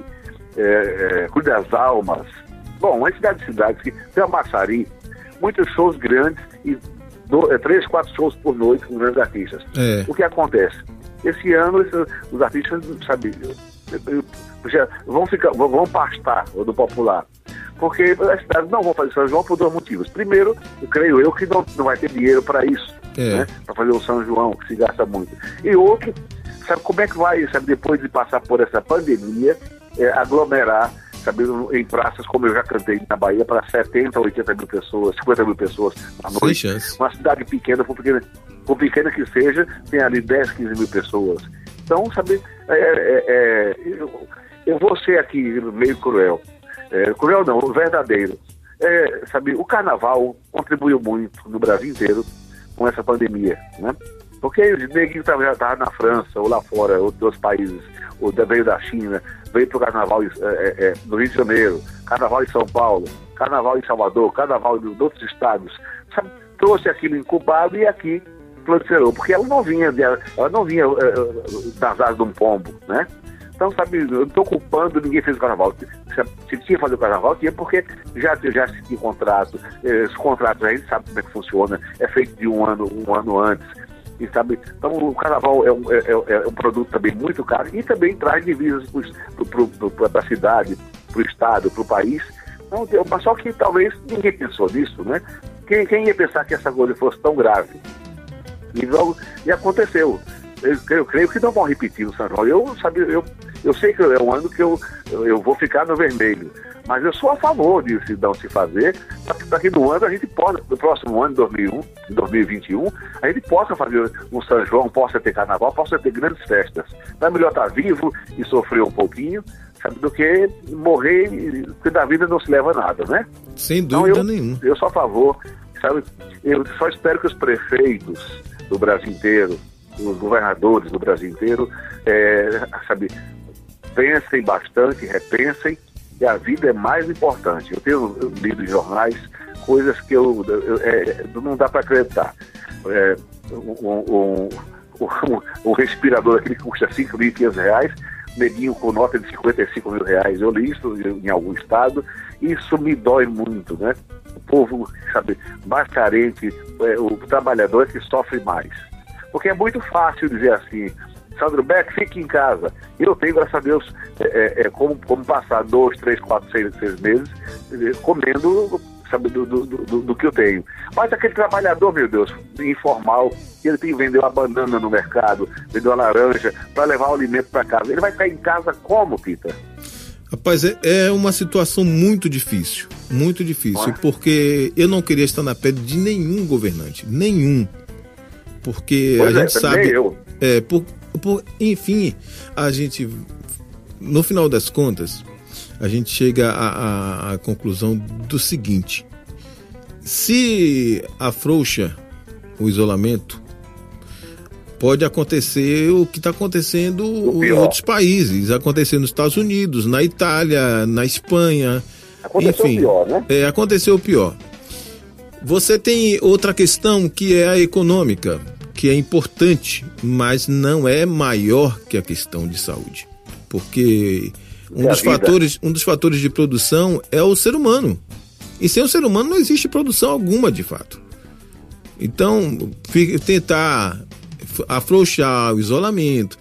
é, é, Cruz das Almas, bom, uma cidade de cidades que tem a Massari, muitos shows grandes e do, é, três, quatro shows por noite com grandes artistas.
É.
O que acontece? Esse ano esse, os artistas, sabe, já vão ficar, vão pastar do popular. Porque as cidades não vão fazer São João por dois motivos. Primeiro, eu creio eu que não, não vai ter dinheiro para isso,
É.
né? Para fazer o São João, que se gasta muito. E outro, sabe como é que vai, sabe, depois de passar por essa pandemia, é, aglomerar, sabe, em praças como eu já cantei na Bahia, para 70, 80 mil pessoas, 50 mil pessoas à noite. Uma cidade pequena, por pequena, por pequena que seja, tem ali 10, 15 mil pessoas. Então, sabe, é, é, é, eu, eu vou ser aqui meio cruel. É, cruel não, verdadeiro. É, sabe, o carnaval contribuiu muito no Brasil inteiro com essa pandemia, né? Porque o neguinho estava estava na França, ou lá fora, ou outros países, ou veio da China, veio para o carnaval é, é, no Rio de Janeiro, carnaval em São Paulo, carnaval em Salvador, carnaval de outros estados. Sabe, trouxe aquilo incubado e aqui proliferou, porque ela não vinha, ela não vinha das asas de um pombo, né? Então, sabe, eu não estou culpando, ninguém fez o carnaval. Se, se tinha que fazer o carnaval, tinha porque já, já se tinha contrato. Os contratos a gente sabe como é que funciona, é feito de um ano, um ano antes. E sabe, então o carnaval é um, é, é- é um produto também muito caro e também traz divisas para a cidade, para o estado, para o país. Mas só que talvez ninguém pensou nisso, né? Quem, quem ia pensar que essa coisa fosse tão grave? E, logo, e aconteceu. Eu, eu creio que não vão repetir no São João. Eu, sabe, eu, eu sei que é um ano que eu, eu, vou ficar no vermelho. Mas eu sou a favor de se não se fazer, para que no ano a gente possa, no próximo ano, 2001, 2021, a gente possa fazer um São João, possa ter carnaval, possa ter grandes festas. Não é melhor estar vivo e sofrer um pouquinho, sabe, do que morrer e que da vida não se leva nada, né?
Sem dúvida
eu,
nenhuma.
Eu sou a favor, sabe? Eu só espero que os prefeitos do Brasil inteiro, os governadores do Brasil inteiro, é, sabe, pensem bastante, repensem, que a vida é mais importante. Eu tenho lido jornais coisas que eu, eu é, não dá para acreditar. É, um, um, um, um, respirador aquele que custa 5 mil reais, neguinho com nota de 55 mil reais. Eu li isso em algum estado, isso me dói muito, né? O povo, sabe, mais carente, é, o trabalhador é que sofre mais. Porque é muito fácil dizer assim, Sandro Beck, fique em casa. Eu tenho, graças a Deus, é, é, é como, como passar dois, três, quatro, seis, seis meses é, comendo sabe, do, do, do, do, que eu tenho. Mas aquele trabalhador, meu Deus, informal, ele tem que vender uma banana no mercado, vender uma laranja para levar o alimento para casa. Ele vai ficar em casa como, Peter?
Rapaz, é, é uma situação muito difícil, muito difícil, porque eu não queria estar na pele de nenhum governante, nenhum. Porque pois a é, gente sabe. Eu. É, por, por, enfim, a gente, no final das contas, a gente chega à, à, à conclusão do seguinte: se afrouxa o isolamento, pode acontecer o que está acontecendo em outros países, acontecer nos Estados Unidos, na Itália, na Espanha. Aconteceu enfim, o pior, né? É, aconteceu o pior. Você tem outra questão que é a econômica que é importante, mas não é maior que a questão de saúde. Porque um dos, fatores, um dos fatores de produção é o ser humano. E sem o ser humano não existe produção alguma, de fato. Então, tentar afrouxar o isolamento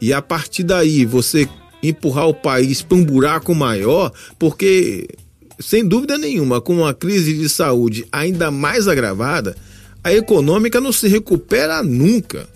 e a partir daí você empurrar o país para um buraco maior, porque, sem dúvida nenhuma, com uma crise de saúde ainda mais agravada, a econômica não se recupera nunca.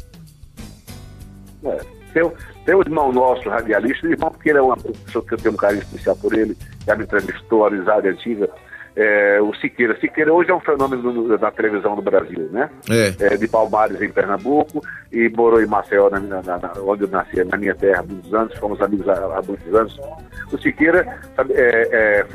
É, tem, tem um irmão nosso, radialista, irmão porque ele é uma pessoa que eu tenho um carinho especial por ele, já me entrevistou, amizade antiga, é, o Siqueira. Siqueira hoje é um fenômeno da televisão do Brasil, né?
É.
é de Palmares, em Pernambuco, e morou em Maceió, na, na, na, onde eu nasci, na minha terra, há muitos anos, fomos amigos há, há muitos anos. O Siqueira sabe, é, é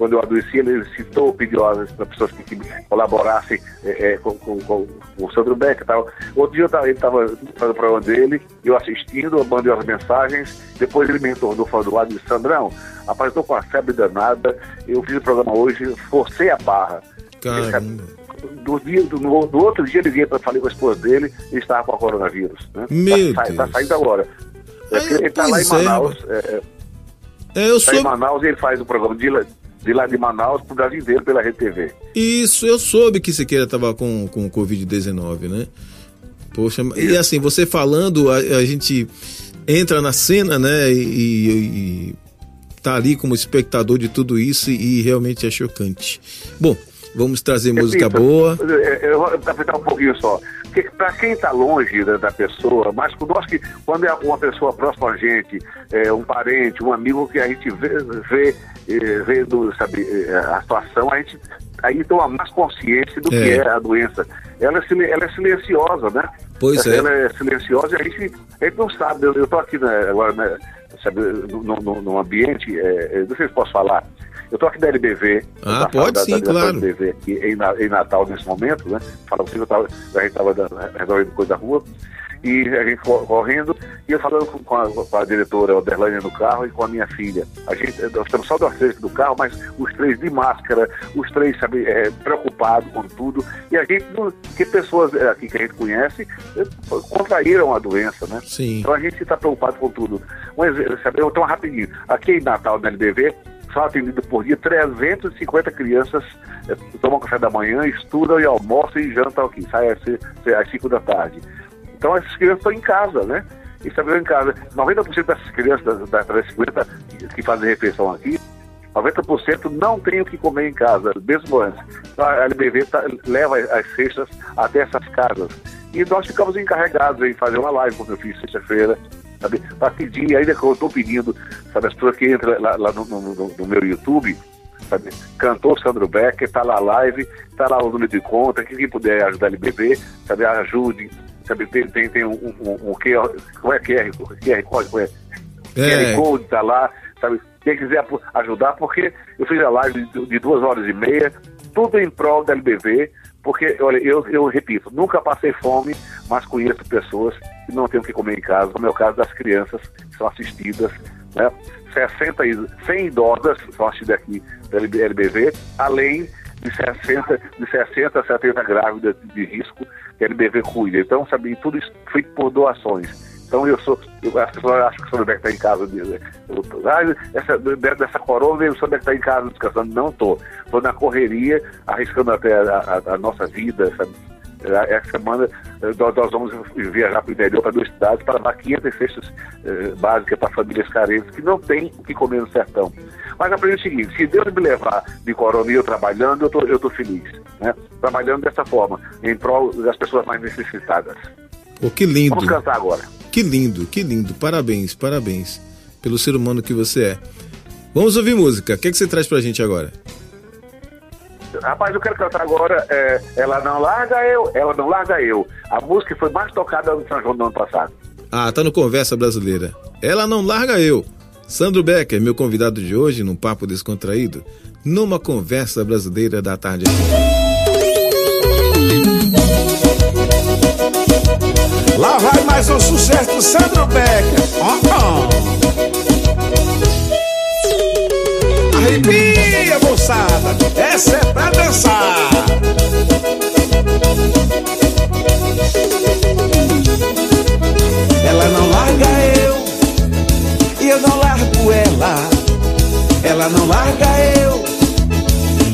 quando eu adoeci, ele citou, pediu para pessoas que, que colaborassem é, é, com, com, com, o Sandro Beck e tal. Outro dia eu tava, ele estava fazendo o programa dele, eu assistindo, eu mandei as mensagens, depois ele me retornou falando lado de Sandrão, rapaz, estou com uma febre danada, eu fiz o programa hoje, forcei a barra.
Caramba.
Do, dia, do, do outro dia ele veio para falar com a esposa dele e estava com a coronavírus. Né?
Meu
tá,
Deus.
Tá saindo agora. É, ele está lá em é, Manaus. É,
é, eu
tá
sou...
em Manaus e ele faz o programa de, de lá de Manaus para o Brasil inteiro pela RTV.
Isso, eu soube que Siqueira estava com, com Covid-19, né? Poxa, Isso. e assim, você falando, a, a, gente entra na cena, né? E, e, e tá ali como espectador de tudo isso e, e realmente é chocante. Bom, vamos trazer música boa.
Eu vou apertar um pouquinho só. Porque para quem está longe da, da, pessoa, mas por nós que, quando é uma pessoa próxima a gente, é, um parente, um amigo que a gente vê, vê, é, vê do, sabe, é, a situação, a gente aí toma mais consciência do é. que é a doença. Ela é, ela é silenciosa, né?
Pois é.
Ela é silenciosa e a gente, a gente não sabe. Eu estou aqui né, agora, né, sabe, num ambiente, é, não sei se posso falar, eu estou aqui da LBV.
Ah, pode da, sim, da, claro.
LBV aqui em, em, Natal nesse momento, né? Fala você, eu tava, a gente estava resolvendo coisa da rua e a gente correndo, e eu falando com a, com a diretora Oderlânia no carro e com a minha filha. A gente, nós estamos só nós três do carro, mas os três de máscara, os três, sabe, é, preocupados com tudo. E a gente, que pessoas é, aqui que a gente conhece, contraíram a doença, né?
Sim.
Então a gente está preocupado com tudo. Um exemplo, sabe, eu tenho rapidinho. Aqui em Natal, na LBV, são atendidas por dia 350 crianças é, tomam café da manhã, estudam e almoçam e jantam aqui, saem às 5 da tarde. Então essas crianças estão em casa, né? E estão em casa. 90% dessas crianças, das, das 350 que fazem refeição aqui, 90% não tem o que comer em casa, mesmo antes. Então, a LBV tá, leva as cestas até essas casas. E nós ficamos encarregados em fazer uma live, como eu fiz sexta-feira? Para pedir, ainda que eu estou pedindo, sabe, as pessoas que entram lá, lá no, no, no, meu YouTube, sabe? Cantor Sandro Becker, está lá a live, está lá o número de conta, quem puder ajudar ele beber, sabe? Ajude, sabe? Tem, tem, tem um, um, um QR, como é QR, QR Code, é. QR Code está lá, sabe? Quem quiser ajudar, porque eu fiz a live de, de duas horas e meia, tudo em prol da LBV, porque, olha, eu, eu repito, nunca passei fome, mas conheço pessoas que não têm o que comer em casa, como é o caso das crianças que são assistidas, né? 60 e 100 idosas são assistidas aqui pela LBV, além de 60, de 60 a 70 grávidas de risco LBV cuida. Então, sabe, tudo isso feito por doações. Então eu sou, eu, as pessoas acham que o Sonebeck está em casa. Eu, ah, essa, dessa corona, o Sonebeck está em casa descansando. Não estou. Estou na correria, arriscando até a, a, a nossa vida, sabe? Essa semana nós, nós vamos viajar para o interior, para duas cidades, para dar 500 cestas eh, básicas para famílias carentes que não têm o que comer no sertão. Mas aprendi o seguinte: se Deus me levar de corona e eu trabalhando, eu tô, estou tô feliz. Né? Trabalhando dessa forma, em prol das pessoas mais necessitadas.
Oh, que lindo.
Vamos cantar agora.
Que lindo, que lindo. Parabéns, parabéns pelo ser humano que você é. Vamos ouvir música. O que, é que você traz pra gente agora?
Rapaz, eu quero cantar agora é, Ela Não Larga Eu, Ela Não Larga Eu. A música foi mais tocada no São João do ano passado.
Ah, tá no Conversa Brasileira. Ela Não Larga Eu. Sandro Becker, meu convidado de hoje, num papo descontraído, numa Conversa Brasileira da tarde.
Lá vai mais um sucesso do Sandro Becker. Oh, oh. Arrepia, moçada. Essa é pra dançar. Ela não larga eu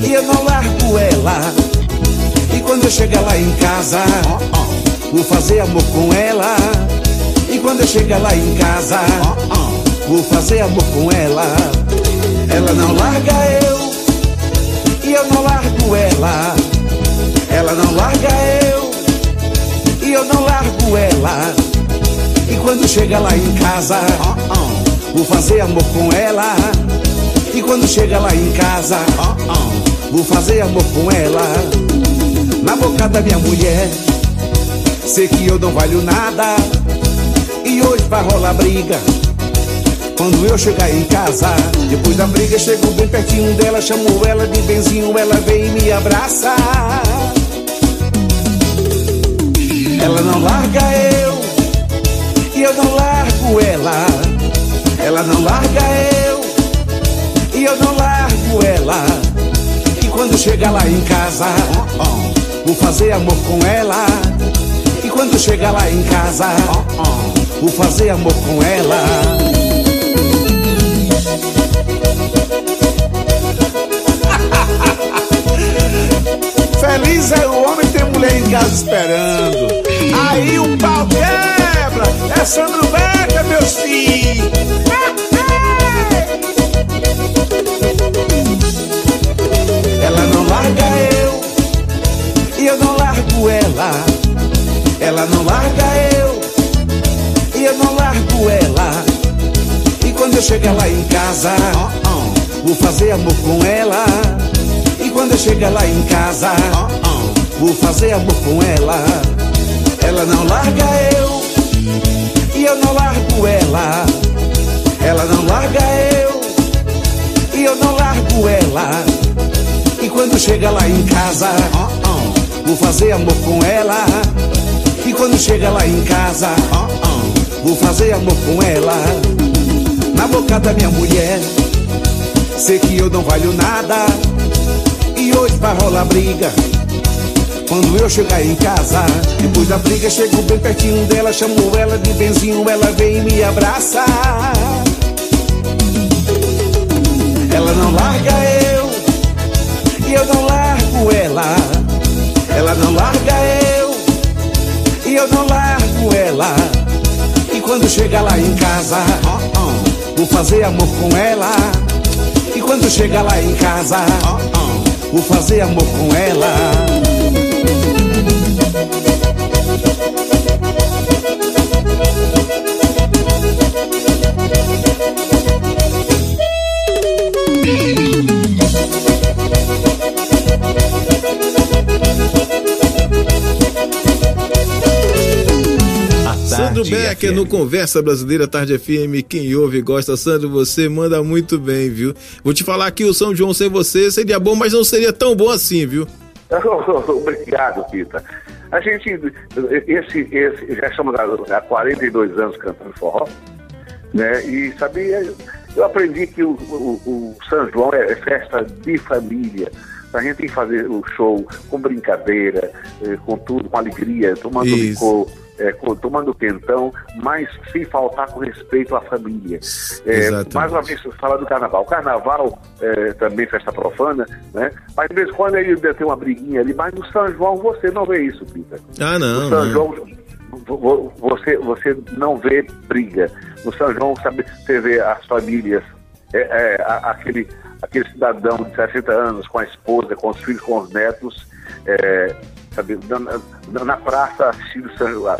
e eu não largo ela. E quando eu chegar lá em casa. Vou fazer amor com ela E quando eu chegar lá em casa Vou fazer amor com ela Ela não larga eu E eu não largo ela Ela não larga eu E eu não largo ela E quando chega lá em casa Vou fazer amor com ela E quando chega lá em casa Vou fazer amor com ela. Na boca da minha mulher Sei que eu não valho nada. E hoje vai rolar briga. Quando eu chegar em casa Depois da briga chego bem pertinho dela Chamo ela de benzinho Ela vem e me abraça. Ela não larga eu E eu não largo ela. Ela não larga eu E eu não largo ela E quando chegar lá em casa Vou fazer amor com ela quando chegar lá em casa, oh, oh, vou fazer amor com ela. Feliz é o homem ter mulher em casa esperando. Aí o pau quebra, é Sandro Beca, meus filhos. ela. Ela não larga eu E eu não largo ela. E quando eu chegar lá em casa Vou fazer amor com ela. E quando eu chegar lá em casa Vou fazer amor com ela. Ela não larga eu E eu não largo ela. Ela não larga eu E eu não largo ela. E quando chega lá em casa Vou fazer amor com ela e quando chega lá em casa, vou fazer amor com ela. Na boca da minha mulher, sei que eu não valho nada. E hoje vai rolar briga. Quando eu chegar em casa, depois da briga, chego bem pertinho dela, chamo ela de benzinho, ela vem e me abraça. Ela não larga eu, e eu não largo ela. Ela não larga eu e eu não largo ela. E quando chega lá em casa, oh, oh, vou fazer amor com ela. E quando chega lá em casa, oh, vou fazer amor com ela.
dia, Becker no Conversa Brasileira Tarde FM. Quem ouve e gosta, Sandro, você manda muito bem, viu? Vou te falar que o São João sem você seria bom, mas não seria tão bom assim, viu?
Obrigado, Pita. A gente, esse, esse, já estamos há 42 anos cantando forró, né? E sabia, eu aprendi que o, o, o São João é festa de família. A gente tem que fazer o show com brincadeira, eh, com tudo, com alegria, tomando licor é, tomando quentão, mas sem faltar com respeito à família. É, mais uma vez, falar do carnaval. O carnaval é, também festa profana, né? Mas de vez em quando ele tem uma briguinha ali, mas no São João você não vê isso, Pita.
Ah, não.
No São não. João você, você não vê briga. No São João, sabe, você vê as famílias, é, é, aquele, aquele cidadão de 60 anos com a esposa, com os filhos, com os netos, é, sabe, na, na praça assistindo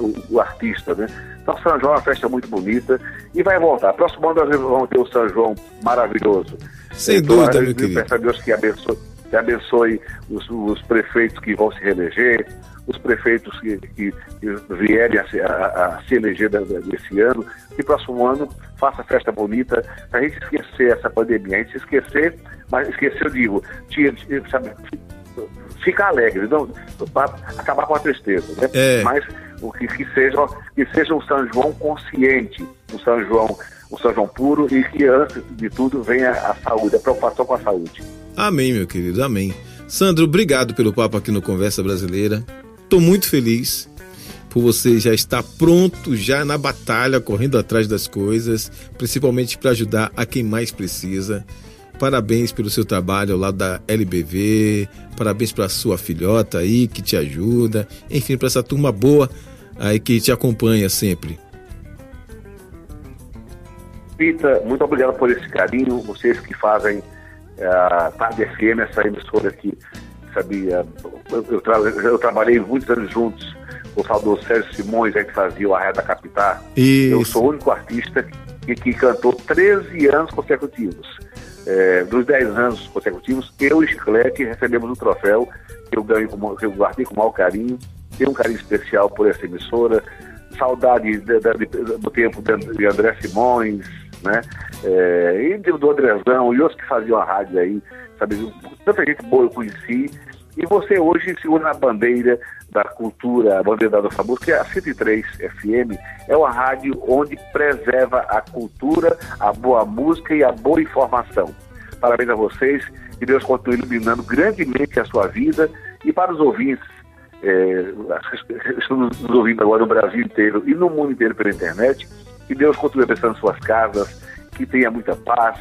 o, o, artista, né? Então São João é uma festa muito bonita e vai voltar. Próximo ano nós vamos ter o São João maravilhoso.
Sem então, dúvida, meu querido.
Peço a Deus que abençoe, que abençoe os, os prefeitos que vão se reeleger, os prefeitos que, que, que vierem a se, a, a se eleger desse ano, e próximo ano faça festa bonita, para a gente esquecer essa pandemia, a gente esquecer, mas esquecer, eu digo, tinha, sabe, ficar alegre, não, para acabar com a tristeza, né? É. Mas o que, que, seja, que seja um São João consciente, um São João, um São João puro e que antes de tudo venha a saúde, a preocupação com a saúde.
Amém, meu querido, amém. Sandro, obrigado pelo papo aqui no Conversa Brasileira. Estou muito feliz por você já estar pronto, já na batalha, correndo atrás das coisas, principalmente para ajudar a quem mais precisa. Parabéns pelo seu trabalho ao lado da LBV, parabéns para sua filhota aí que te ajuda, enfim, para essa turma boa aí que te acompanha sempre.
Pita, muito obrigado por esse carinho, vocês que fazem eh, a Tarde FM, essa emissora aqui, sabia, eu, tra eu trabalhei muitos anos juntos com o saudoso Sérgio Simões, aí que fazia o Arraia da Capital. Isso. Eu sou o único artista que, que cantou 13 anos consecutivos é, dos 10 anos consecutivos, eu e Chiclete recebemos um troféu que eu ganho com, que eu guardei com o maior carinho, tenho um carinho especial por essa emissora, saudade de, de, do tempo de André Simões, né? É, e do Andrezão e outros que faziam a rádio aí, sabe? Tanta gente boa eu conheci. E você hoje segura na bandeira da cultura, bandeira da nossa música, é a 103 FM, é uma rádio onde preserva a cultura, a boa música e a boa informação. Parabéns a vocês, que Deus continue iluminando grandemente a sua vida e para os ouvintes, é, estão nos ouvindo agora no Brasil inteiro e no mundo inteiro pela internet, que Deus continue abençoando suas casas, que tenha muita paz,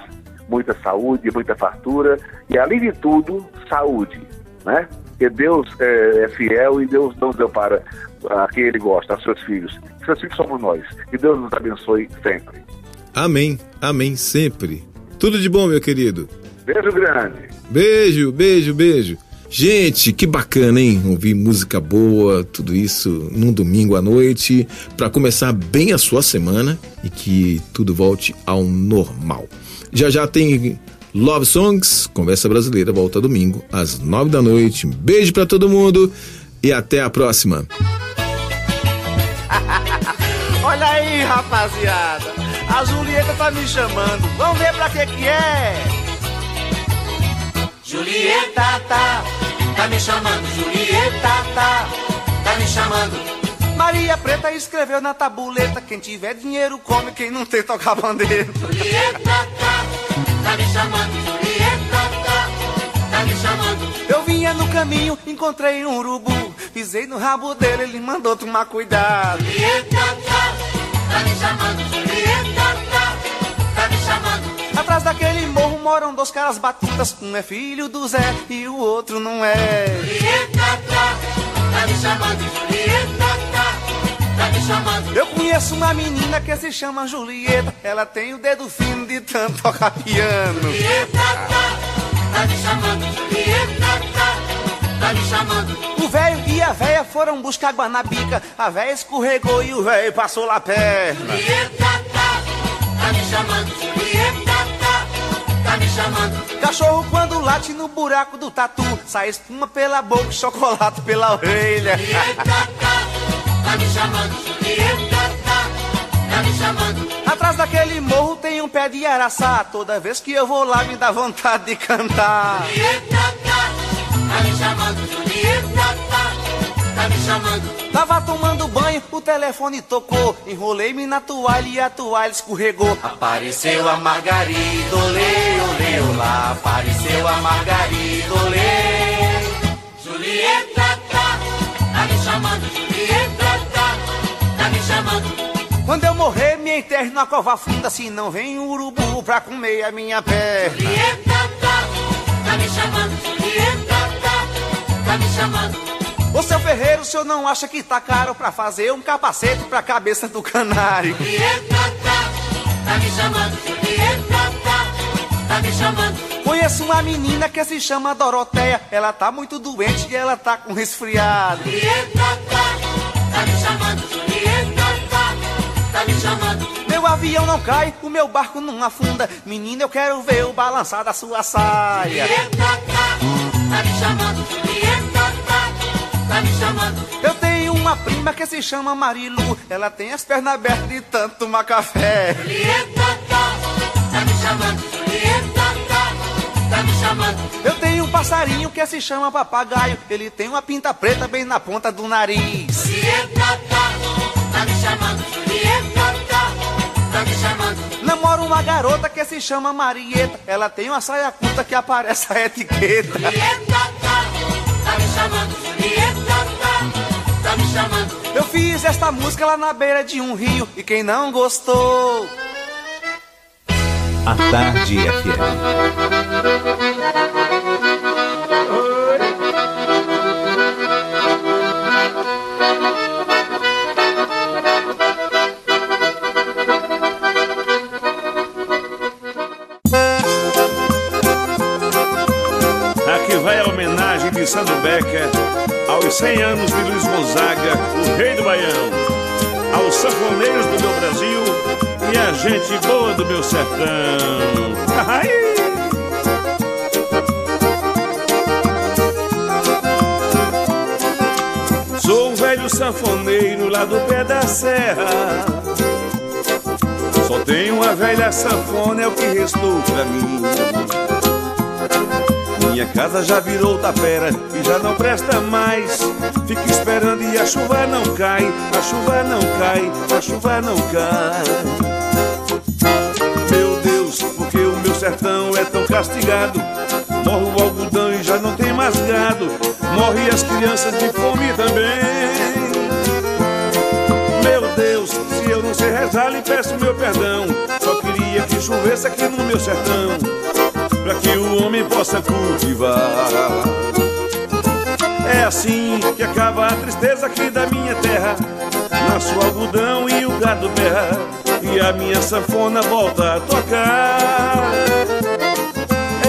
muita saúde, muita fartura e, além de tudo, saúde, né? Porque Deus é, é fiel e Deus não deu para a quem Ele gosta, aos seus filhos. Seus filhos somos nós. Que Deus nos abençoe sempre.
Amém, amém, sempre. Tudo de bom, meu querido.
Beijo grande.
Beijo, beijo, beijo. Gente, que bacana, hein? Ouvir música boa, tudo isso num domingo à noite, para começar bem a sua semana e que tudo volte ao normal. Já já tem Love Songs, Conversa Brasileira, volta domingo às nove da noite. Um beijo para todo mundo e até a próxima.
Olha aí, rapaziada. A Julieta tá me chamando. Vamos ver pra que que é.
Julieta tá, tá me chamando. Julieta tá, tá me chamando.
Maria Preta escreveu na tabuleta: quem tiver dinheiro come, quem não tem toca bandeira.
Julieta tá, tá me chamando. Julieta tá, tá me chamando.
Eu vinha no caminho, encontrei um urubu, pisei no rabo dele, ele mandou tomar cuidado.
Julieta tá, tá me chamando. Julieta tá, tá me chamando.
Atrás daquele morro moram dois caras batutas, um é filho do Zé e o outro não é.
Julieta tá, tá me chamando. Julieta tá, me chamando.
Eu conheço uma menina que se chama Julieta, ela tem o dedo fino de tanto tocar piano.
Julieta tá, tá me chamando. Julieta tá, tá me chamando.
O velho e a véia foram buscar água na bica, a véia escorregou e o velho passou lá perna.
Julieta tá, tá me chamando. Julieta tá, tá me chamando.
Cachorro quando late no buraco do tatu, sai espuma pela boca, chocolate pela orelha.
Julieta tá, tá me chamando. Julieta tá, tá me chamando.
Atrás daquele morro tem um pé de araçá. Toda vez que eu vou lá me dá vontade de cantar.
Julieta, tá, tá me chamando. Julieta, tá, tá me chamando.
Tava tomando banho, o telefone tocou. Enrolei-me na toalha e a toalha escorregou. Apareceu a Margarida, olê, olê, olá. Apareceu a Margarida, olê. Quando eu morrer, me enterre na cova funda, se não vem um urubu pra comer a minha perna.
Julieta, tá, tá me chamando. Julieta, tá, tá me chamando.
Ô seu Ferreiro, o senhor não acha que tá caro pra fazer um capacete pra cabeça do canário?
Julieta, tá, tá me chamando. Julieta, tá, tá me chamando.
Conheço uma menina que se chama Doroteia. Ela tá muito doente e ela tá com resfriado.
Julieta, tá, tá tá me chamando.
Meu avião não cai, o meu barco não afunda. Menina, eu quero ver o balançar da sua saia.
Julieta, tá, tá me chamando. Julieta, tá, tá me chamando.
Eu tenho uma prima que se chama Marilu. Ela tem as pernas abertas de tanto tomar café.
Julieta, tá, tá me chamando. Julieta, tá, tá me chamando.
Eu tenho um passarinho que se chama papagaio. Ele tem uma pinta preta bem na ponta do nariz.
Julieta, tá, tá me chamando.
Namoro uma garota que se chama Marieta. Ela tem uma saia curta que aparece a etiqueta.
Julieta, tá, tá me chamando. Julieta, tá, tá me chamando.
Eu fiz esta música lá na beira de um rio. E quem não gostou.
A Tarde FM.
De Becker aos 100 anos de Luiz Gonzaga, o rei do Baião, aos sanfoneiros do meu Brasil e a gente boa do meu sertão. Ai! Sou um velho sanfoneiro lá do pé da serra. Só tenho uma velha sanfona, é o que restou pra mim. Minha casa já virou tapera e já não presta mais. Fico esperando e a chuva não cai, a chuva não cai, a chuva não cai. Meu Deus, porque o meu sertão é tão castigado? Morre o algodão e já não tem mais gado. Morre as crianças de fome também. Meu Deus, se eu não sei rezar, lhe peço meu perdão. Só queria que chovesse aqui no meu sertão para que o homem possa cultivar. É assim que acaba a tristeza aqui da minha terra. Nasce o algodão e o gado berra, e a minha sanfona volta a tocar.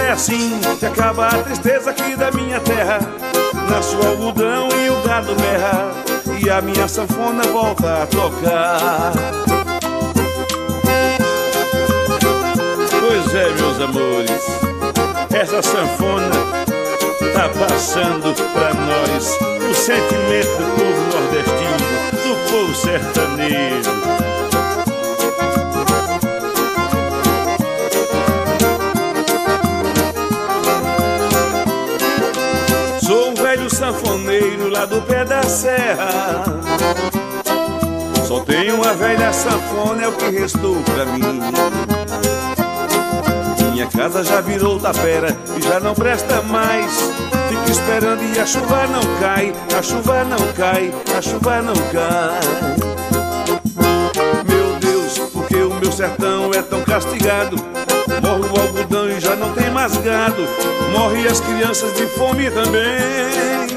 É assim que acaba a tristeza aqui da minha terra. Nasce o algodão e o gado berra, e a minha sanfona volta a tocar. Pois é, meus amores, essa sanfona tá passando pra nós o sentimento do povo nordestino, do povo sertanejo. Sou um velho sanfoneiro lá do pé da serra. Só tenho uma velha sanfona, é o que restou pra mim. Minha casa já virou tapera e já não presta mais. Fico esperando e a chuva não cai, a chuva não cai, a chuva não cai. Meu Deus, porque o meu sertão é tão castigado? Morre o algodão e já não tem mais gado. Morre as crianças de fome também.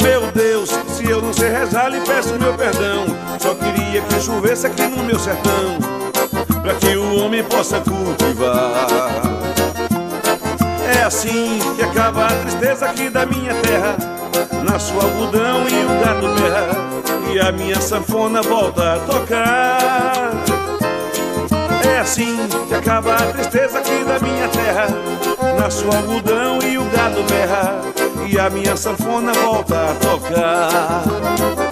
Meu Deus, se eu não sei rezar, lhe peço meu perdão. Só queria que chovesse aqui no meu sertão para que o homem possa cultivar. É assim que acaba a tristeza aqui da minha terra. Nasce o algodão e o gado berra, e a minha sanfona volta a tocar. É assim que acaba a tristeza aqui da minha terra. Nasce o algodão e o gado berra, e a minha sanfona volta a tocar.